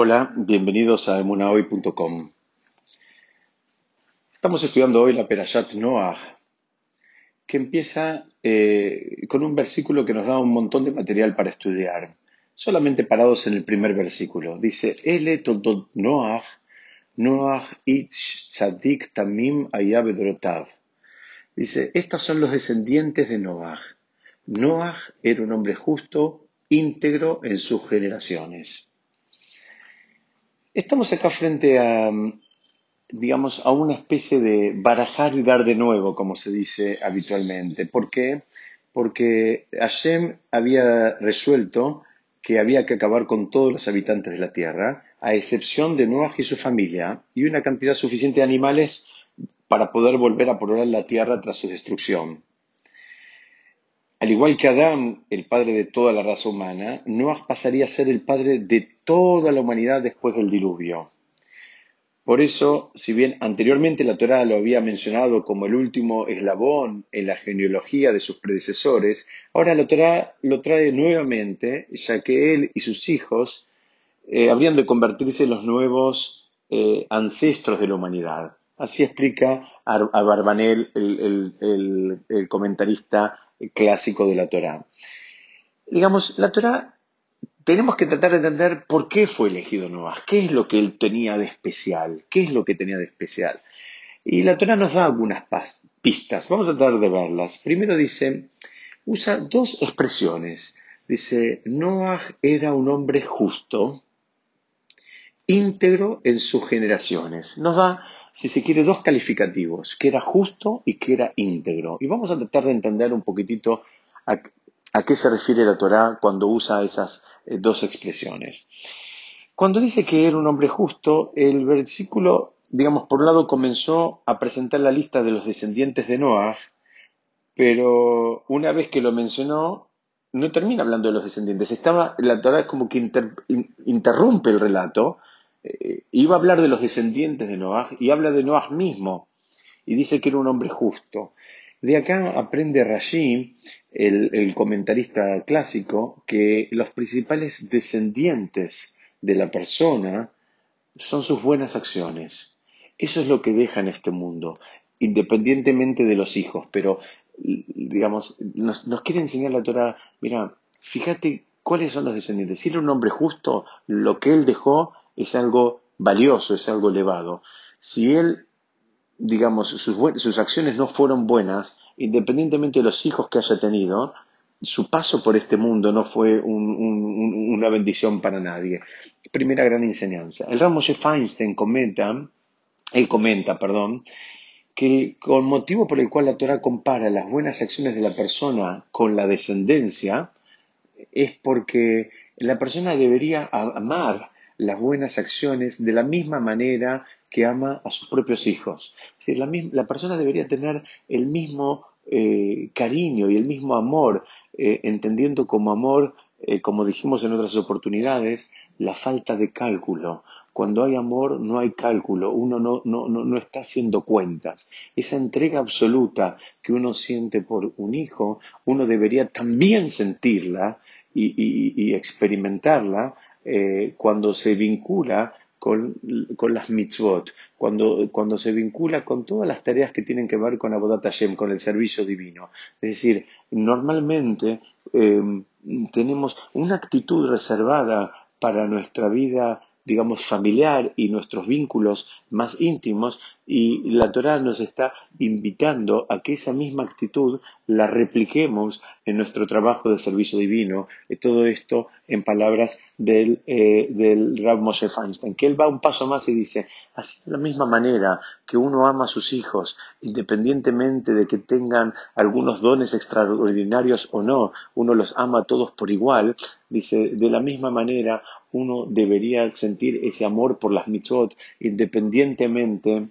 Hola, bienvenidos a emunahoy.com. Estamos estudiando hoy la Perashat Noah, que empieza eh, con un versículo que nos da un montón de material para estudiar, solamente parados en el primer versículo. Dice, Ele toldot Noah, Noah it tzadik tamim ayabedrotav. Dice, estos son los descendientes de Noah. Noah era un hombre justo, íntegro en sus generaciones. Estamos acá frente a, digamos, a una especie de barajar y dar de nuevo, como se dice habitualmente. ¿Por qué? Porque Hashem había resuelto que había que acabar con todos los habitantes de la tierra, a excepción de Noah y su familia, y una cantidad suficiente de animales para poder volver a poblar la tierra tras su destrucción. Al igual que Adán, el padre de toda la raza humana, Noah pasaría a ser el padre de toda la humanidad después del diluvio. Por eso, si bien anteriormente la Torá lo había mencionado como el último eslabón en la genealogía de sus predecesores, ahora la Torá lo trae nuevamente, ya que él y sus hijos eh, habrían de convertirse en los nuevos eh, ancestros de la humanidad. Así explica a Barbanel, el comentarista clásico de la Torá. Digamos, la Torá tenemos que tratar de entender por qué fue elegido Noah, qué es lo que él tenía de especial, qué es lo que tenía de especial. Y la Torá nos da algunas pistas, vamos a tratar de verlas. Primero dice, usa dos expresiones. Dice, Noah era un hombre justo, íntegro en sus generaciones. Nos da si se quiere, dos calificativos, que era justo y que era íntegro. Y vamos a tratar de entender un poquitito a, qué se refiere la Torá cuando usa esas eh, dos expresiones. Cuando dice que era un hombre justo, el versículo, digamos, por un lado comenzó a presentar la lista de los descendientes de Noah, pero una vez que lo mencionó, no termina hablando de los descendientes. Estaba, la Torah como que interrumpe el relato eh, iba a hablar de los descendientes de Noah y habla de Noah mismo y dice que era un hombre justo. De acá aprende Rashi, el, comentarista clásico, que los principales descendientes de la persona son sus buenas acciones. Eso es lo que deja en este mundo, independientemente de los hijos. Pero, digamos, nos, nos quiere enseñar la Torah, mira, fíjate cuáles son los descendientes. Si era un hombre justo, lo que él dejó es algo valioso, es algo elevado. Si él, digamos, sus, acciones no fueron buenas, independientemente de los hijos que haya tenido, su paso por este mundo no fue una bendición para nadie. Primera gran enseñanza. El Ramos Feinstein comenta, él comenta, perdón, que con motivo por el cual la Torah compara las buenas acciones de la persona con la descendencia, es porque la persona debería amar las buenas acciones de la misma manera que ama a sus propios hijos. Es decir, la, persona debería tener el mismo eh, cariño y el mismo amor, eh, entendiendo como amor, eh, como dijimos en otras oportunidades, la falta de cálculo. Cuando hay amor no hay cálculo, uno no, no, no, no está haciendo cuentas. Esa entrega absoluta que uno siente por un hijo, uno debería también sentirla y experimentarla eh, cuando se vincula con, las mitzvot, cuando, se vincula con todas las tareas que tienen que ver con Abodat Hashem, con el servicio divino. Es decir, normalmente eh, tenemos una actitud reservada para nuestra vida digamos, familiar y nuestros vínculos más íntimos y la Torah nos está invitando a que esa misma actitud la repliquemos en nuestro trabajo de servicio divino. Y todo esto en palabras del, eh, del Rav Moshe Feinstein, que él va un paso más y dice, así de la misma manera que uno ama a sus hijos, independientemente de que tengan algunos dones extraordinarios o no, uno los ama a todos por igual, dice, de la misma manera uno debería sentir ese amor por las mitzvot independientemente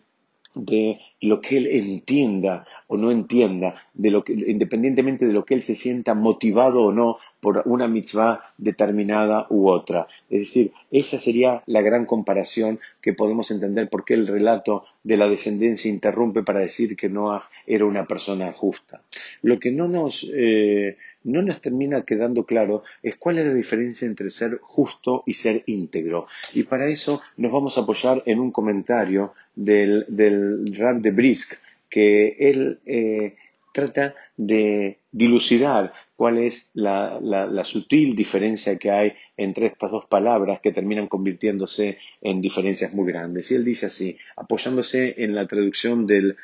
de lo que él entienda o no entienda, de lo que, independientemente de lo que él se sienta motivado o no por una mitzvah determinada u otra. Es decir, esa sería la gran comparación que podemos entender por qué el relato de la descendencia interrumpe para decir que Noah era una persona justa. Lo que no nos, eh, no nos termina quedando claro es cuál es la diferencia entre ser justo y ser íntegro. Y para eso nos vamos a apoyar en un comentario del, del Rand de Brisk, que él eh, trata de dilucidar cuál es la, sutil diferencia que hay entre estas dos palabras que terminan convirtiéndose en diferencias muy grandes. Y él dice así, apoyándose en la traducción del,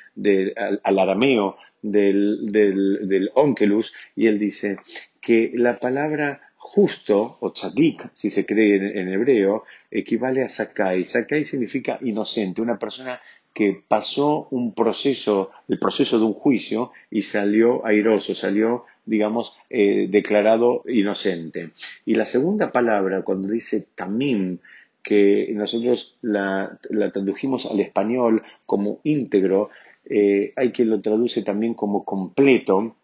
al, arameo del, onkelus, y él dice que la palabra justo, o tzadik, si se cree en, en, hebreo, equivale a sakai. Sakai significa inocente, una persona que pasó un proceso, el proceso de un juicio y salió airoso, salió, digamos, eh, declarado inocente. Y la segunda palabra, cuando dice tamim, que nosotros la, tradujimos al español como íntegro, eh, hay quien lo traduce también como completo,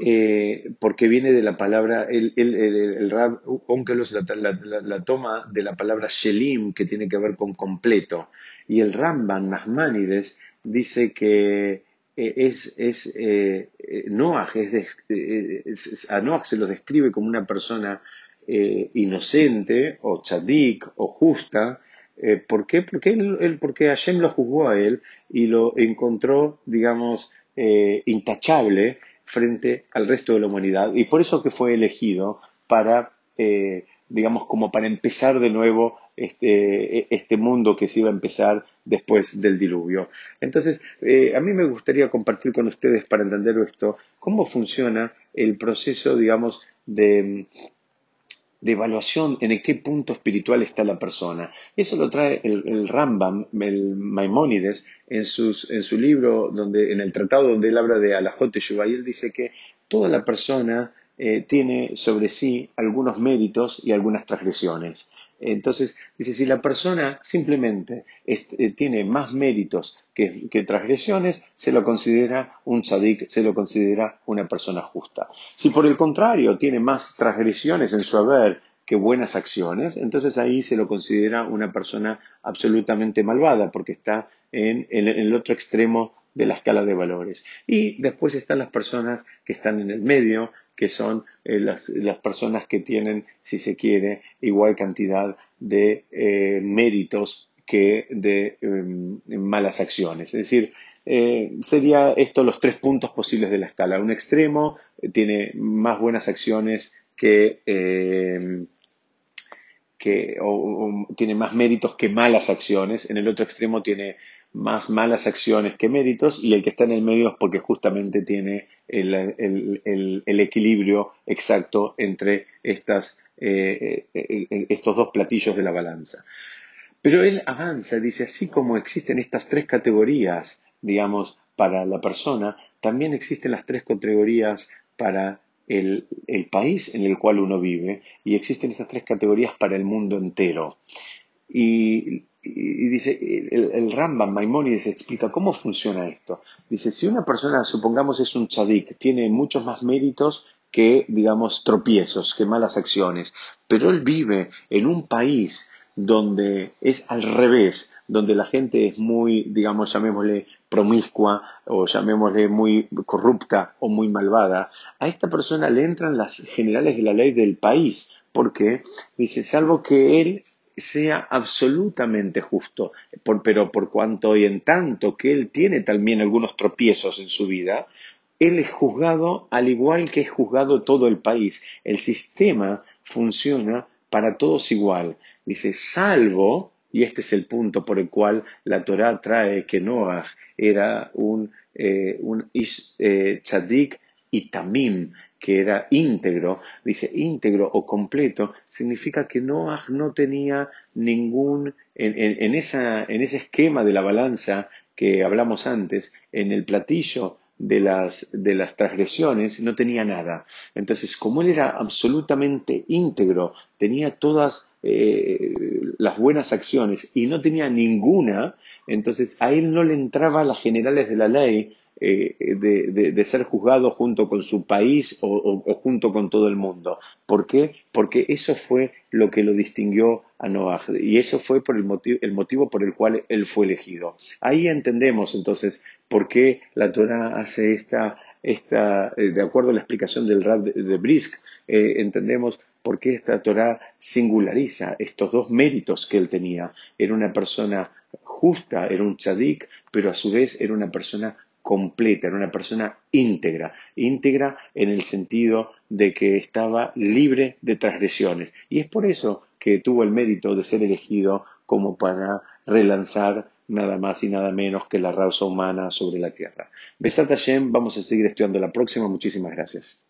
eh, porque viene de la palabra, el, el, el, Rab Onkelos la, toma de la palabra Shelim, que tiene que ver con completo. Y el Ramban Nachmanides dice que eh, es, eh, Noach, es a Noach se lo describe como una persona inocente, o tzadik, o justa. ¿Por qué? Porque, él, porque Hashem lo juzgó a él y lo encontró, digamos, intachable frente al resto de la humanidad y por eso que fue elegido para, eh, digamos, como para empezar de nuevo este, este, mundo que se iba a empezar después del diluvio. Entonces, eh, a mí me gustaría compartir con ustedes para entender esto, cómo funciona el proceso, digamos, de, de evaluación en qué punto espiritual está la persona. Eso lo trae el, Rambam, el Maimónides, en, en, su libro, donde, en el tratado donde él habla de Alajot y él dice que toda la persona eh, tiene sobre sí algunos méritos y algunas transgresiones. Entonces, dice, si la persona simplemente eh, tiene más méritos que, transgresiones, se lo considera un tzadik, se lo considera una persona justa. Si por el contrario tiene más transgresiones en su haber que buenas acciones, entonces ahí se lo considera una persona absolutamente malvada, porque está en el otro extremo de la escala de valores. Y después están las personas que están en el medio, que son eh, las, personas que tienen, si se quiere, igual cantidad de eh, méritos que de em, malas acciones. Es decir, eh, sería esto los tres puntos posibles de la escala. Un extremo tiene más buenas acciones que, em, que tiene más méritos que malas acciones. En el otro extremo tiene más malas acciones que méritos y el que está en el medio es porque justamente tiene el, equilibrio exacto entre estas, eh, eh, estos dos platillos de la balanza. Pero él avanza, dice, así como existen estas tres categorías, digamos, para la persona, también existen las tres categorías para el, el, país en el cual uno vive y existen estas tres categorías para el mundo entero. Y y dice, el, el Rambam Maimónides explica cómo funciona esto. Dice, si una persona, supongamos es un tzadik, tiene muchos más méritos que, digamos, tropiezos, que malas acciones, pero él vive en un país donde es al revés, donde la gente es muy, digamos, llamémosle promiscua o llamémosle muy corrupta o muy malvada, a esta persona le entran las generales de la ley del país, porque dice, salvo que él sea absolutamente justo, pero por cuanto y en tanto que él tiene también algunos tropiezos en su vida, él es juzgado al igual que es juzgado todo el país. El sistema funciona para todos igual. Dice, salvo, y este es el punto por el cual la Torah trae que Noah era un, eh, un eh, y tamim, que era íntegro, dice íntegro o completo, significa que Noah no tenía ningún, en, esa, en ese esquema de la balanza que hablamos antes, en el platillo de las, de las transgresiones, no tenía nada. Entonces, como él era absolutamente íntegro, tenía todas eh, las buenas acciones y no tenía ninguna, entonces a él no le entraba las generales de la ley eh, de, ser juzgado junto con su país o, junto con todo el mundo. ¿Por qué? Porque eso fue lo que lo distinguió a Noah y eso fue por el motivo, el motivo por el cual él fue elegido. Ahí entendemos entonces por qué la Torah hace esta esta, eh, de acuerdo a la explicación del Rab de, Brisk, eh, entendemos por qué esta Torah singulariza estos dos méritos que él tenía. Era una persona justa, era un tzadik, pero a su vez era una persona completa, era una persona íntegra, íntegra en el sentido de que estaba libre de transgresiones. Y es por eso que tuvo el mérito de ser elegido como para relanzar nada más y nada menos que la raza humana sobre la tierra. Besat Hashem, vamos a seguir estudiando la próxima. Muchísimas gracias.